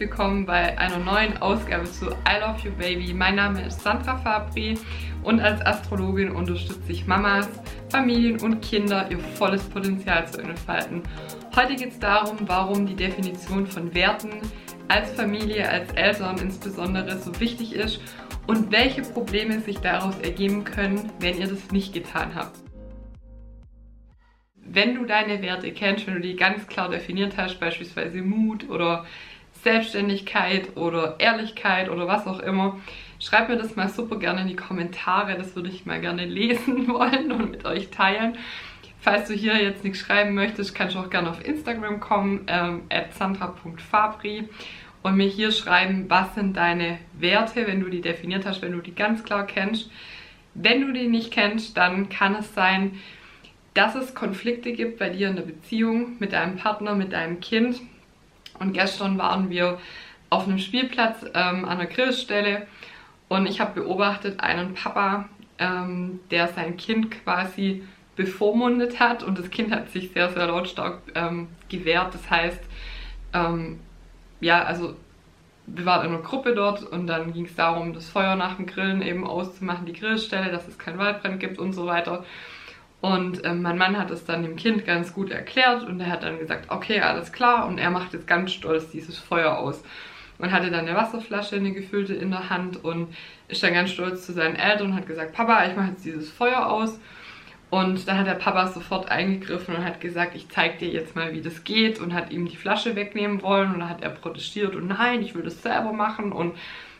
willkommen bei einer neuen Ausgabe zu I Love You Baby. Mein Name ist Sandra Fabri und als Astrologin unterstütze ich Mamas, Familien und Kinder, ihr volles Potenzial zu entfalten. Heute geht es darum, warum die Definition von Werten als Familie, als Eltern insbesondere so wichtig ist und welche Probleme sich daraus ergeben können, wenn ihr das nicht getan habt wenn du deine Werte kennst, wenn du die ganz klar definiert hast, beispielsweise Mut oder Selbstständigkeit oder Ehrlichkeit oder was auch immer, schreib mir das mal super gerne in die Kommentare. Das würde ich mal gerne lesen wollen und mit euch teilen. Falls du hier jetzt nichts schreiben möchtest, kannst du auch gerne auf Instagram kommen, ähm, sandra.fabri und mir hier schreiben, was sind deine Werte, wenn du die definiert hast, wenn du die ganz klar kennst. Wenn du die nicht kennst, dann kann es sein, dass es Konflikte gibt bei dir in der Beziehung mit deinem Partner, mit deinem Kind. Und gestern waren wir auf einem Spielplatz ähm, an der Grillstelle und ich habe beobachtet einen Papa, ähm, der sein Kind quasi bevormundet hat und das Kind hat sich sehr, sehr lautstark ähm, gewehrt. Das heißt, ähm, ja, also wir waren in einer Gruppe dort und dann ging es darum, das Feuer nach dem Grillen eben auszumachen, die Grillstelle, dass es keinen Waldbrand gibt und so weiter. Und äh, mein Mann hat es dann dem Kind ganz gut erklärt und er hat dann gesagt, okay, alles klar. Und er macht jetzt ganz stolz dieses Feuer aus. Und hatte dann eine Wasserflasche, eine gefüllte in der Hand und ist dann ganz stolz zu seinen Eltern und hat gesagt, Papa, ich mache jetzt dieses Feuer aus. Und dann hat der Papa sofort eingegriffen und hat gesagt, ich zeig dir jetzt mal, wie das geht und hat ihm die Flasche wegnehmen wollen und dann hat er protestiert und nein, ich will das selber machen und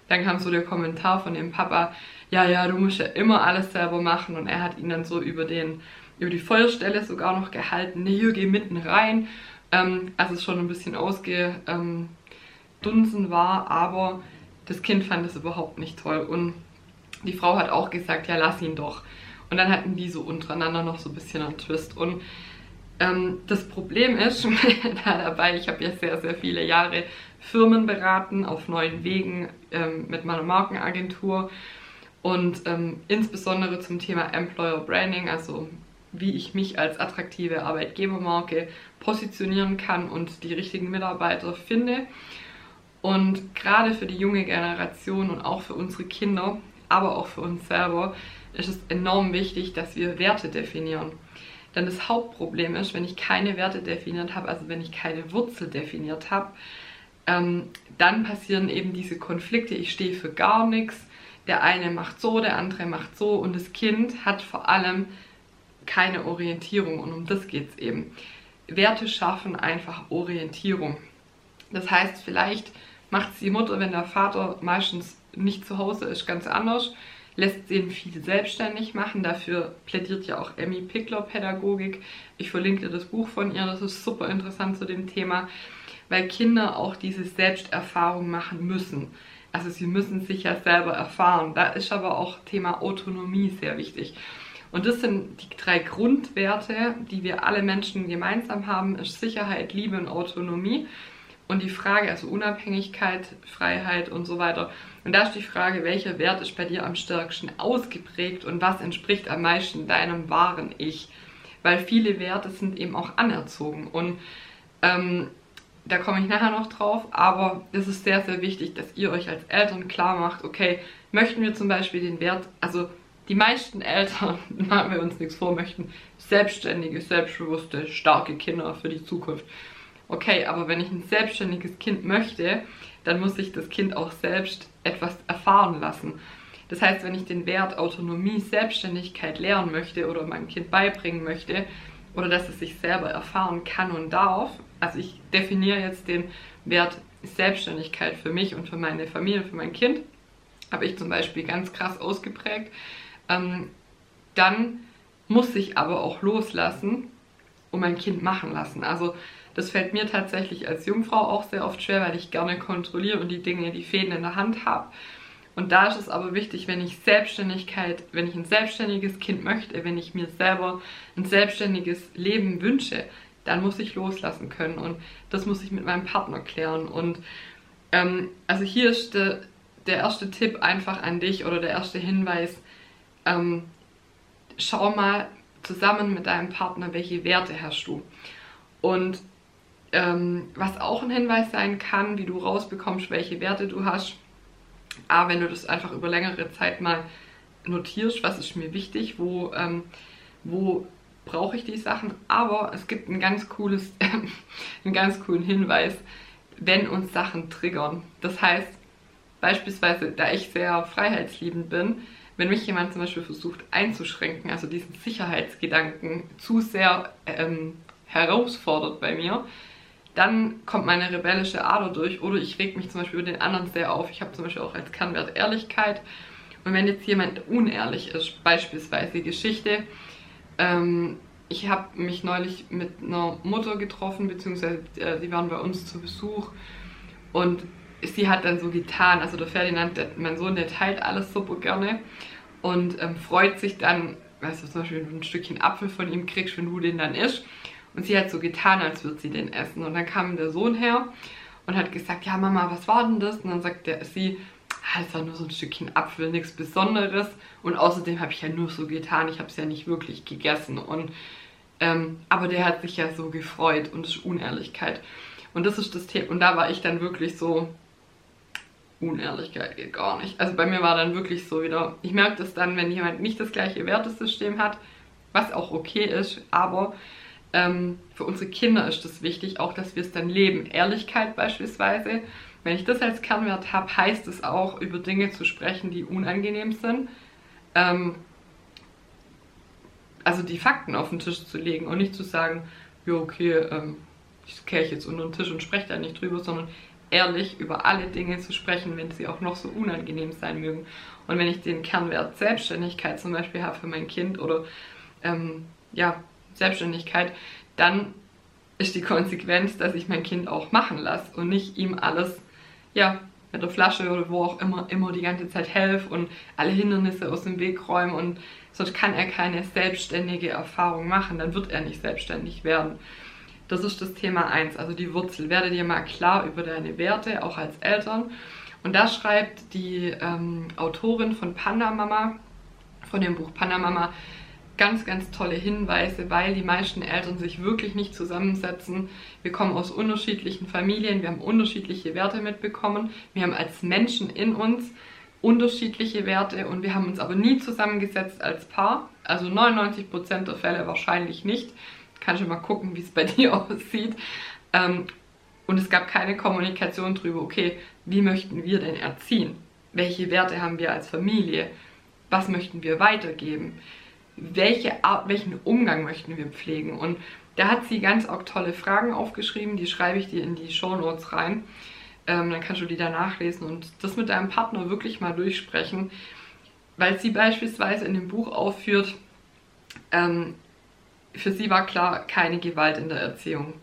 dann kam so der Kommentar von dem Papa, ja, ja, du musst ja immer alles selber machen. Und er hat ihn dann so über, den, über die Feuerstelle sogar noch gehalten, ne, hier, geh mitten rein. Ähm, als es schon ein bisschen ausgedunsen ähm, war, aber das Kind fand es überhaupt nicht toll. Und die Frau hat auch gesagt, ja, lass ihn doch. Und dann hatten die so untereinander noch so ein bisschen einen Twist. Und ähm, das Problem ist da dabei, ich habe ja sehr, sehr viele Jahre Firmen beraten auf neuen Wegen ähm, mit meiner Markenagentur und ähm, insbesondere zum Thema Employer Branding, also wie ich mich als attraktive Arbeitgebermarke positionieren kann und die richtigen Mitarbeiter finde. Und gerade für die junge Generation und auch für unsere Kinder, aber auch für uns selber, ist es enorm wichtig, dass wir Werte definieren. Denn das Hauptproblem ist, wenn ich keine Werte definiert habe, also wenn ich keine Wurzel definiert habe, ähm, dann passieren eben diese Konflikte. Ich stehe für gar nichts. Der eine macht so, der andere macht so und das Kind hat vor allem keine Orientierung und um das geht es eben. Werte schaffen einfach Orientierung. Das heißt, vielleicht macht es die Mutter, wenn der Vater meistens nicht zu Hause ist, ganz anders lässt ihn viel selbstständig machen. Dafür plädiert ja auch Emmy Pickler Pädagogik. Ich verlinke dir das Buch von ihr, das ist super interessant zu dem Thema, weil Kinder auch diese Selbsterfahrung machen müssen. Also sie müssen sich ja selber erfahren. Da ist aber auch Thema Autonomie sehr wichtig. Und das sind die drei Grundwerte, die wir alle Menschen gemeinsam haben, ist Sicherheit, Liebe und Autonomie. Und die Frage, also Unabhängigkeit, Freiheit und so weiter. Und da ist die Frage, welcher Wert ist bei dir am stärksten ausgeprägt und was entspricht am meisten deinem wahren Ich? Weil viele Werte sind eben auch anerzogen. Und ähm, da komme ich nachher noch drauf, aber es ist sehr, sehr wichtig, dass ihr euch als Eltern klar macht, okay, möchten wir zum Beispiel den Wert, also die meisten Eltern, machen wir uns nichts vor, möchten selbstständige, selbstbewusste, starke Kinder für die Zukunft okay, aber wenn ich ein selbstständiges Kind möchte, dann muss ich das Kind auch selbst etwas erfahren lassen. Das heißt, wenn ich den Wert Autonomie, Selbstständigkeit lernen möchte oder meinem Kind beibringen möchte oder dass es sich selber erfahren kann und darf, also ich definiere jetzt den Wert Selbstständigkeit für mich und für meine Familie, für mein Kind, habe ich zum Beispiel ganz krass ausgeprägt, ähm, dann muss ich aber auch loslassen und mein Kind machen lassen. Also das fällt mir tatsächlich als Jungfrau auch sehr oft schwer, weil ich gerne kontrolliere und die Dinge, die Fäden in der Hand habe. Und da ist es aber wichtig, wenn ich Selbstständigkeit, wenn ich ein selbstständiges Kind möchte, wenn ich mir selber ein selbstständiges Leben wünsche, dann muss ich loslassen können. Und das muss ich mit meinem Partner klären. Und ähm, also hier ist de, der erste Tipp einfach an dich oder der erste Hinweis. Ähm, schau mal zusammen mit deinem Partner, welche Werte hast du. Und Ähm, was auch ein Hinweis sein kann, wie du rausbekommst, welche Werte du hast. Aber wenn du das einfach über längere Zeit mal notierst, was ist mir wichtig, wo, ähm, wo brauche ich die Sachen. Aber es gibt ein ganz cooles, einen ganz coolen Hinweis, wenn uns Sachen triggern. Das heißt, beispielsweise, da ich sehr freiheitsliebend bin, wenn mich jemand zum Beispiel versucht einzuschränken, also diesen Sicherheitsgedanken zu sehr ähm, herausfordert bei mir, dann kommt meine rebellische Ader durch oder ich reg mich zum Beispiel über den anderen sehr auf. Ich habe zum Beispiel auch als Kernwert Ehrlichkeit. Und wenn jetzt jemand unehrlich ist, beispielsweise Geschichte, ähm, ich habe mich neulich mit einer Mutter getroffen, beziehungsweise äh, die waren bei uns zu Besuch und sie hat dann so getan, also der Ferdinand, der, mein Sohn, der teilt alles super gerne und ähm, freut sich dann, weißt du, zum Beispiel, ein Stückchen Apfel von ihm kriegst, wenn du den dann isst. Und sie hat so getan, als würde sie den essen. Und dann kam der Sohn her und hat gesagt, ja Mama, was war denn das? Und dann sagt der, sie, ah, es war nur so ein Stückchen Apfel, nichts Besonderes. Und außerdem habe ich ja nur so getan, ich habe es ja nicht wirklich gegessen. Und ähm, aber der hat sich ja so gefreut und das ist Unehrlichkeit. Und das ist das Thema. Und da war ich dann wirklich so, Unehrlichkeit geht gar nicht. Also bei mir war dann wirklich so wieder, ich merke das dann, wenn jemand nicht das gleiche Wertesystem hat, was auch okay ist, aber ähm, für unsere Kinder ist das wichtig, auch dass wir es dann leben. Ehrlichkeit beispielsweise. Wenn ich das als Kernwert habe, heißt es auch, über Dinge zu sprechen, die unangenehm sind. Ähm, also die Fakten auf den Tisch zu legen und nicht zu sagen, ja okay, ähm, ich kehre jetzt unter den Tisch und spreche da nicht drüber, sondern ehrlich über alle Dinge zu sprechen, wenn sie auch noch so unangenehm sein mögen. Und wenn ich den Kernwert Selbstständigkeit zum Beispiel habe für mein Kind oder ähm, ja, Selbstständigkeit, dann ist die Konsequenz, dass ich mein Kind auch machen lasse und nicht ihm alles, ja, mit der Flasche oder wo auch immer, immer die ganze Zeit helfe und alle Hindernisse aus dem Weg räume und sonst kann er keine selbstständige Erfahrung machen, dann wird er nicht selbstständig werden. Das ist das Thema 1, also die Wurzel. Werde dir mal klar über deine Werte, auch als Eltern. Und da schreibt die ähm, Autorin von Panda Mama, von dem Buch Panda Mama, ganz, ganz tolle Hinweise, weil die meisten Eltern sich wirklich nicht zusammensetzen. Wir kommen aus unterschiedlichen Familien, wir haben unterschiedliche Werte mitbekommen. Wir haben als Menschen in uns unterschiedliche Werte und wir haben uns aber nie zusammengesetzt als Paar. Also 99% der Fälle wahrscheinlich nicht. Kannst du mal gucken, wie es bei dir aussieht. Ähm, und es gab keine Kommunikation darüber, okay, wie möchten wir denn erziehen? Welche Werte haben wir als Familie? Was möchten wir weitergeben? Welche Art, welchen Umgang möchten wir pflegen? Und da hat sie ganz auch tolle Fragen aufgeschrieben, die schreibe ich dir in die Show Notes rein. Ähm, dann kannst du die da nachlesen und das mit deinem Partner wirklich mal durchsprechen, weil sie beispielsweise in dem Buch aufführt, ähm, für sie war klar, keine Gewalt in der Erziehung.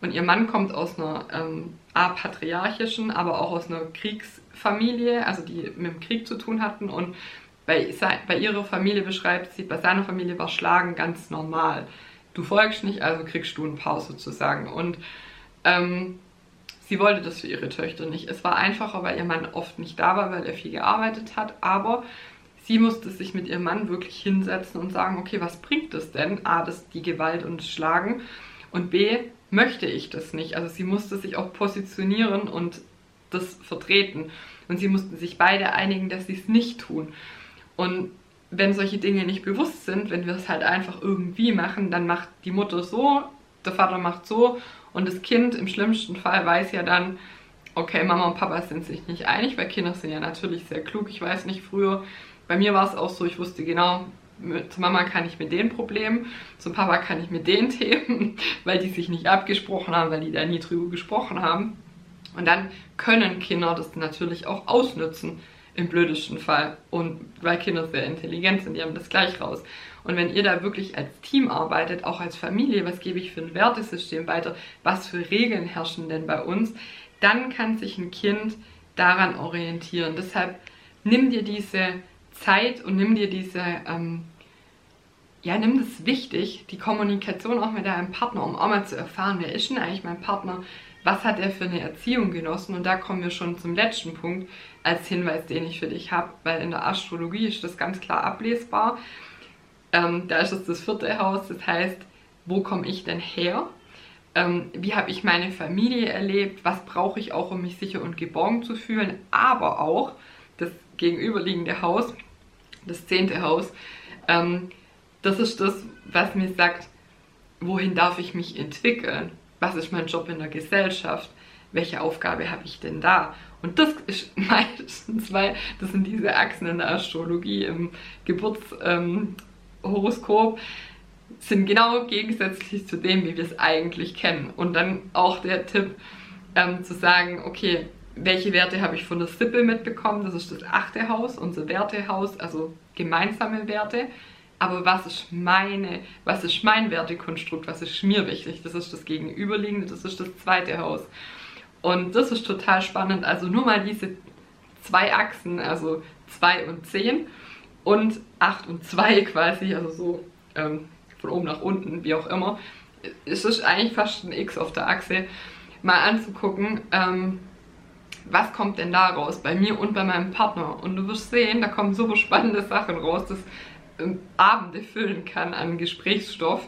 Und ihr Mann kommt aus einer ähm, patriarchischen, aber auch aus einer Kriegsfamilie, also die mit dem Krieg zu tun hatten. Und bei, bei ihrer Familie beschreibt sie, bei seiner Familie war Schlagen ganz normal. Du folgst nicht, also kriegst du einen Pause sozusagen. Und ähm, sie wollte das für ihre Töchter nicht. Es war einfacher, weil ihr Mann oft nicht da war, weil er viel gearbeitet hat. Aber sie musste sich mit ihrem Mann wirklich hinsetzen und sagen, okay, was bringt es denn? A, das, die Gewalt und das Schlagen und B, möchte ich das nicht. Also sie musste sich auch positionieren und das vertreten. Und sie mussten sich beide einigen, dass sie es nicht tun. Und wenn solche Dinge nicht bewusst sind, wenn wir es halt einfach irgendwie machen, dann macht die Mutter so, der Vater macht so und das Kind im schlimmsten Fall weiß ja dann, okay, Mama und Papa sind sich nicht einig, weil Kinder sind ja natürlich sehr klug. Ich weiß nicht, früher bei mir war es auch so, ich wusste genau, zur Mama kann ich mit den Problemen, zum Papa kann ich mit den Themen, weil die sich nicht abgesprochen haben, weil die da nie drüber gesprochen haben. Und dann können Kinder das natürlich auch ausnutzen, im blödesten Fall. Und weil Kinder sehr intelligent sind, die haben das gleich raus. Und wenn ihr da wirklich als Team arbeitet, auch als Familie, was gebe ich für ein Wertesystem weiter, was für Regeln herrschen denn bei uns, dann kann sich ein Kind daran orientieren. Deshalb nimm dir diese Zeit und nimm dir diese, ähm, ja, nimm das wichtig, die Kommunikation auch mit deinem Partner, um auch mal zu erfahren, wer ist denn eigentlich mein Partner, was hat er für eine Erziehung genossen und da kommen wir schon zum letzten Punkt als Hinweis, den ich für dich habe, weil in der Astrologie ist das ganz klar ablesbar. Ähm, da ist es das vierte Haus, das heißt, wo komme ich denn her? ähm, wie habe ich meine Familie erlebt, was brauche ich auch, um mich sicher und geborgen zu fühlen, aber auch das gegenüberliegende Haus, das zehnte Haus, ähm, das ist das, was mir sagt, wohin darf ich mich entwickeln? Was ist mein Job in der Gesellschaft? Welche Aufgabe habe ich denn da? Und das ist meistens, weil das sind diese Achsen in der Astrologie im Geburtshoroskop, sind genau gegensätzlich zu dem, wie wir es eigentlich kennen. Und dann auch der Tipp ähm, zu sagen, okay, welche Werte habe ich von der Sippe mitbekommen? Das ist das achte Haus, unser Wertehaus, also gemeinsame Werte. Aber was ist meine, was ist mein Wertekonstrukt? Was ist mir wichtig? Das ist das Gegenüberliegende, das ist das zweite Haus. Und das ist total spannend. Also nur mal diese zwei Achsen, also 2 und 10 und 8 und 2 quasi, also so ähm, von oben nach unten, wie auch immer. Es ist eigentlich fast ein X auf der Achse, mal anzugucken, ähm, was kommt denn da raus bei mir und bei meinem Partner. Und du wirst sehen, da kommen super spannende Sachen raus, das Abende füllen kann an Gesprächsstoff.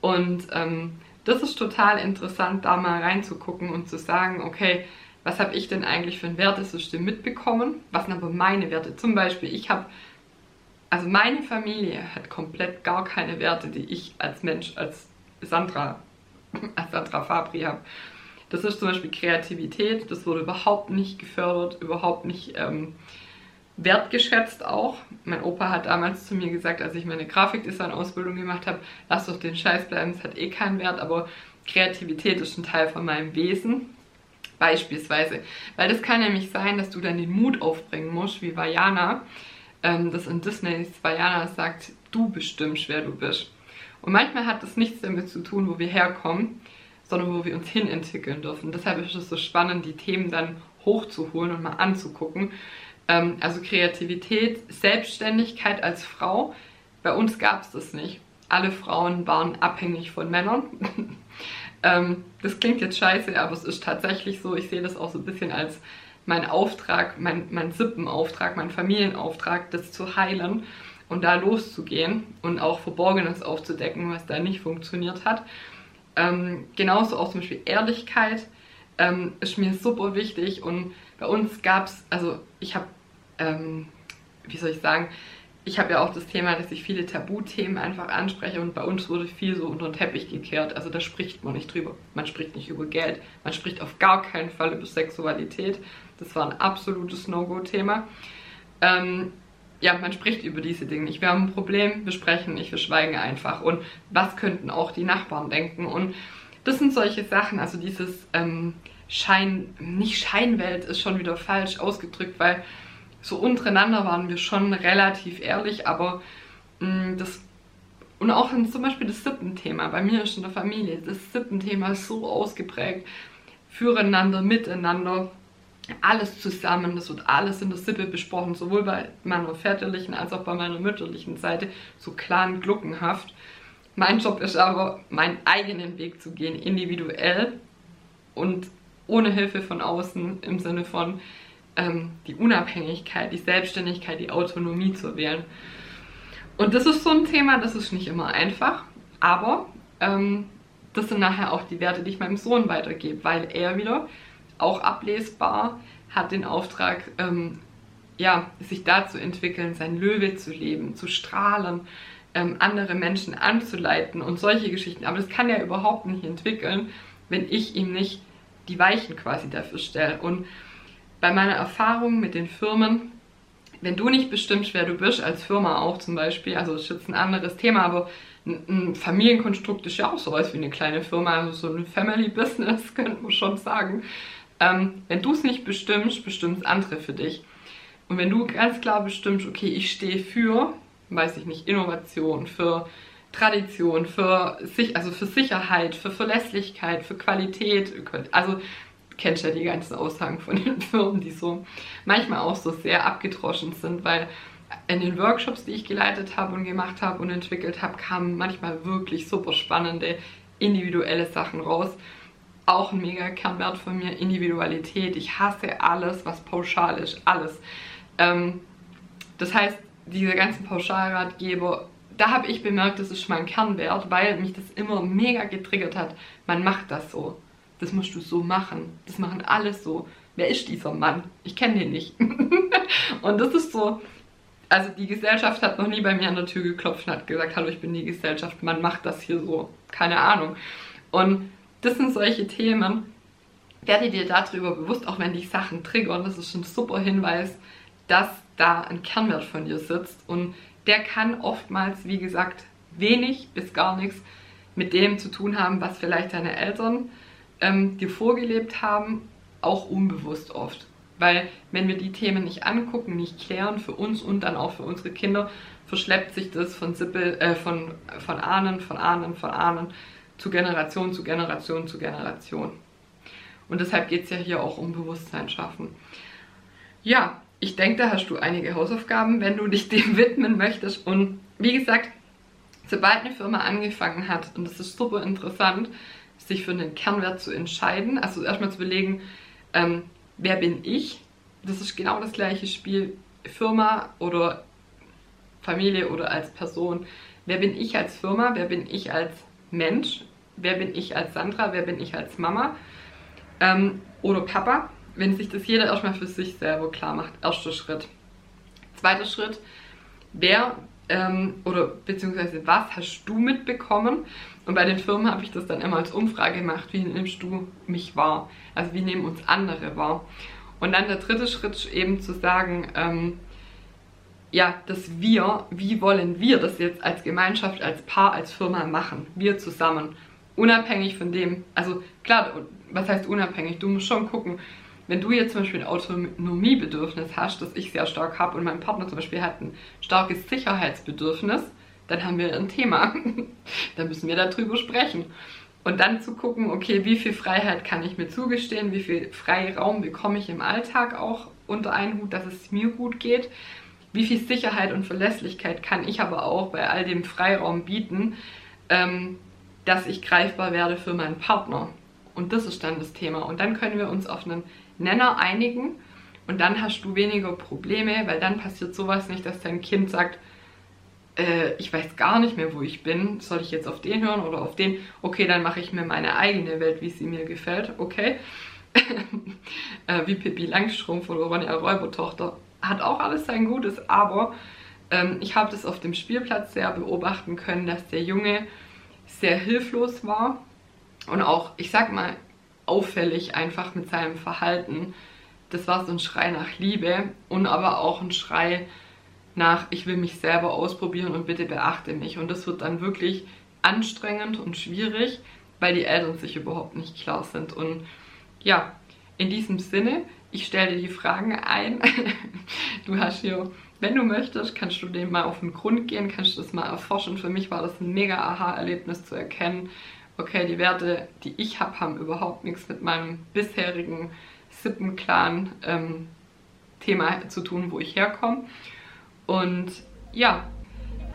Und ähm, das ist total interessant, da mal reinzugucken und zu sagen, okay, was habe ich denn eigentlich für ein Wertesystem mitbekommen? Was sind aber meine Werte? Zum Beispiel, ich habe, also meine Familie hat komplett gar keine Werte, die ich als Mensch, als Sandra, als Sandra Fabri habe. Das ist zum Beispiel Kreativität, das wurde überhaupt nicht gefördert, überhaupt nicht ähm, wertgeschätzt auch. Mein Opa hat damals zu mir gesagt, als ich meine Grafikdesign-Ausbildung gemacht habe, lass doch den Scheiß bleiben, es hat eh keinen Wert, aber Kreativität ist ein Teil von meinem Wesen. Beispielsweise. Weil das kann nämlich sein, dass du dann den Mut aufbringen musst, wie Vajana, ähm, das in Disney Vajana sagt, du bestimmst, wer du bist. Und manchmal hat das nichts damit zu tun, wo wir herkommen, sondern wo wir uns hin entwickeln dürfen. Deshalb ist es so spannend, die Themen dann hochzuholen und mal anzugucken, ähm, also Kreativität, Selbstständigkeit als Frau. Bei uns gab es das nicht. Alle Frauen waren abhängig von Männern. ähm, das klingt jetzt scheiße, aber es ist tatsächlich so. Ich sehe das auch so ein bisschen als mein Auftrag, mein, mein Sippenauftrag, mein Familienauftrag, das zu heilen und da loszugehen und auch Verborgenes aufzudecken, was da nicht funktioniert hat. Ähm, genauso auch zum Beispiel Ehrlichkeit ähm, ist mir super wichtig und bei uns gab es, also ich habe, ähm, wie soll ich sagen, ich habe ja auch das Thema, dass ich viele Tabuthemen einfach anspreche und bei uns wurde viel so unter den Teppich gekehrt. Also da spricht man nicht drüber. Man spricht nicht über Geld. Man spricht auf gar keinen Fall über Sexualität. Das war ein absolutes No-Go-Thema. Ähm, ja, man spricht über diese Dinge nicht. Wir haben ein Problem, wir sprechen nicht, wir schweigen einfach. Und was könnten auch die Nachbarn denken? Und das sind solche Sachen, also dieses ähm, Schein, nicht Scheinwelt ist schon wieder falsch ausgedrückt, weil so untereinander waren wir schon relativ ehrlich, aber mh, mm, das und auch zum Beispiel das Sippenthema, bei mir ist in der Familie, das Sippenthema so ausgeprägt, füreinander, miteinander, alles zusammen, das wird alles in der Sippe besprochen, sowohl bei meiner väterlichen als auch bei meiner mütterlichen Seite, so klar und gluckenhaft. Mein Job ist aber, meinen eigenen Weg zu gehen, individuell und ohne Hilfe von außen im Sinne von ähm, die Unabhängigkeit, die Selbstständigkeit, die Autonomie zu wählen. Und das ist so ein Thema, das ist nicht immer einfach, aber ähm, das sind nachher auch die Werte, die ich meinem Sohn weitergebe, weil er wieder auch ablesbar hat den Auftrag, ähm, ja, sich da zu entwickeln, sein Löwe zu leben, zu strahlen, ähm, andere Menschen anzuleiten und solche Geschichten. Aber das kann er überhaupt nicht entwickeln, wenn ich ihm nicht die Weichen quasi dafür stelle. Und bei meiner Erfahrung mit den Firmen, wenn du nicht bestimmst, wer du bist, als Firma auch zum Beispiel, also das ist jetzt ein anderes Thema, aber ein Familienkonstrukt ist ja auch sowas wie eine kleine Firma, also so ein Family Business, könnte man schon sagen. Ähm, wenn du es nicht bestimmst, bestimmt es andere für dich. Und wenn du ganz klar bestimmst, okay, ich stehe für, weiß ich nicht, Innovation, für Tradition, für, sich, also für Sicherheit, für Verlässlichkeit, für Qualität. Also kennst ja die ganzen Aussagen von den Firmen, die so manchmal auch so sehr abgedroschen sind, weil in den Workshops, die ich geleitet habe und gemacht habe und entwickelt habe, kamen manchmal wirklich super spannende individuelle Sachen raus. Auch ein mega Kernwert von mir, Individualität. Ich hasse alles, was pauschal ist, alles. Ähm, das heißt, diese ganzen Pauschalratgeber da habe ich bemerkt, das ist mein Kernwert, weil mich das immer mega getriggert hat. Man macht das so. Das musst du so machen. Das machen alles so. Wer ist dieser Mann? Ich kenne den nicht. und das ist so, also die Gesellschaft hat noch nie bei mir an der Tür geklopft und hat gesagt, hallo, ich bin die Gesellschaft, man macht das hier so. Keine Ahnung. Und das sind solche Themen, werde dir darüber bewusst, auch wenn dich Sachen triggern, das ist ein super Hinweis, dass da ein Kernwert von dir sitzt und der kann oftmals, wie gesagt, wenig bis gar nichts mit dem zu tun haben, was vielleicht deine Eltern ähm, dir vorgelebt haben, auch unbewusst oft. Weil wenn wir die Themen nicht angucken, nicht klären für uns und dann auch für unsere Kinder, verschleppt sich das von, Sippel, äh, von, von Ahnen, von Ahnen, von Ahnen zu Generation zu Generation zu Generation. Und deshalb geht es ja hier auch um Bewusstsein schaffen. Ja, ich denke, da hast du einige Hausaufgaben, wenn du dich dem widmen möchtest. Und wie gesagt, sobald eine Firma angefangen hat, und das ist super interessant, sich für einen Kernwert zu entscheiden, also erstmal zu überlegen, ähm, wer bin ich? Das ist genau das gleiche Spiel, Firma oder Familie oder als Person. Wer bin ich als Firma? Wer bin ich als Mensch? Wer bin ich als Sandra? Wer bin ich als Mama? Ähm, oder Papa? Wenn sich das jeder erstmal für sich selber klar macht. Erster Schritt. Zweiter Schritt. Wer ähm, oder beziehungsweise was hast du mitbekommen? Und bei den Firmen habe ich das dann immer als Umfrage gemacht. Wie nimmst du mich wahr? Also wie nehmen uns andere wahr? Und dann der dritte Schritt eben zu sagen, ähm, ja, dass wir, wie wollen wir das jetzt als Gemeinschaft, als Paar, als Firma machen? Wir zusammen. Unabhängig von dem, also klar, was heißt unabhängig? Du musst schon gucken, wenn du jetzt zum Beispiel ein Autonomiebedürfnis hast, das ich sehr stark habe und mein Partner zum Beispiel hat ein starkes Sicherheitsbedürfnis, dann haben wir ein Thema. dann müssen wir darüber sprechen. Und dann zu gucken, okay, wie viel Freiheit kann ich mir zugestehen, wie viel Freiraum bekomme ich im Alltag auch unter einen Hut, dass es mir gut geht, wie viel Sicherheit und Verlässlichkeit kann ich aber auch bei all dem Freiraum bieten, ähm, dass ich greifbar werde für meinen Partner. Und das ist dann das Thema. Und dann können wir uns auf einen Nenner einigen und dann hast du weniger Probleme, weil dann passiert sowas nicht, dass dein Kind sagt, äh, ich weiß gar nicht mehr, wo ich bin, soll ich jetzt auf den hören oder auf den? Okay, dann mache ich mir meine eigene Welt, wie sie mir gefällt, okay. äh, wie Pippi Langstrumpf oder Ronja Räubertochter. Hat auch alles sein Gutes, aber ähm, ich habe das auf dem Spielplatz sehr beobachten können, dass der Junge sehr hilflos war und auch, ich sag mal, auffällig einfach mit seinem Verhalten. Das war so ein Schrei nach Liebe und aber auch ein Schrei nach, ich will mich selber ausprobieren und bitte beachte mich. Und das wird dann wirklich anstrengend und schwierig, weil die Eltern sich überhaupt nicht klar sind. Und ja, in diesem Sinne, ich stelle dir die Fragen ein. du hast hier, wenn du möchtest, kannst du dem mal auf den Grund gehen, kannst du das mal erforschen. Für mich war das ein mega Aha-Erlebnis zu erkennen, okay, die Werte, die ich habe, haben überhaupt nichts mit meinem bisherigen Sippenclan-Thema ähm, zu tun, wo ich herkomme. Und ja,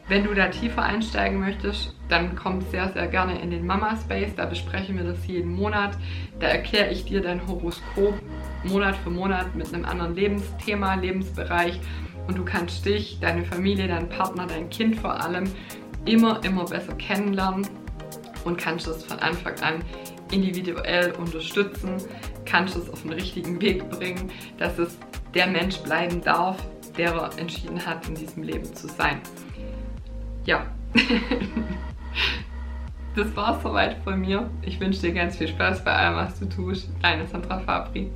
wenn du da tiefer einsteigen möchtest, dann komm sehr, sehr gerne in den Mama Space. Da besprechen wir das jeden Monat. Da erkläre ich dir dein Horoskop Monat für Monat mit einem anderen Lebensthema, Lebensbereich. Und du kannst dich, deine Familie, deinen Partner, dein Kind vor allem immer, immer besser kennenlernen und kannst es von Anfang an individuell unterstützen, kannst es auf den richtigen Weg bringen, dass es der Mensch bleiben darf, der er entschieden hat, in diesem Leben zu sein. Ja, das war's soweit von mir. Ich wünsche dir ganz viel Spaß bei allem, was du tust. Deine Sandra Fabri.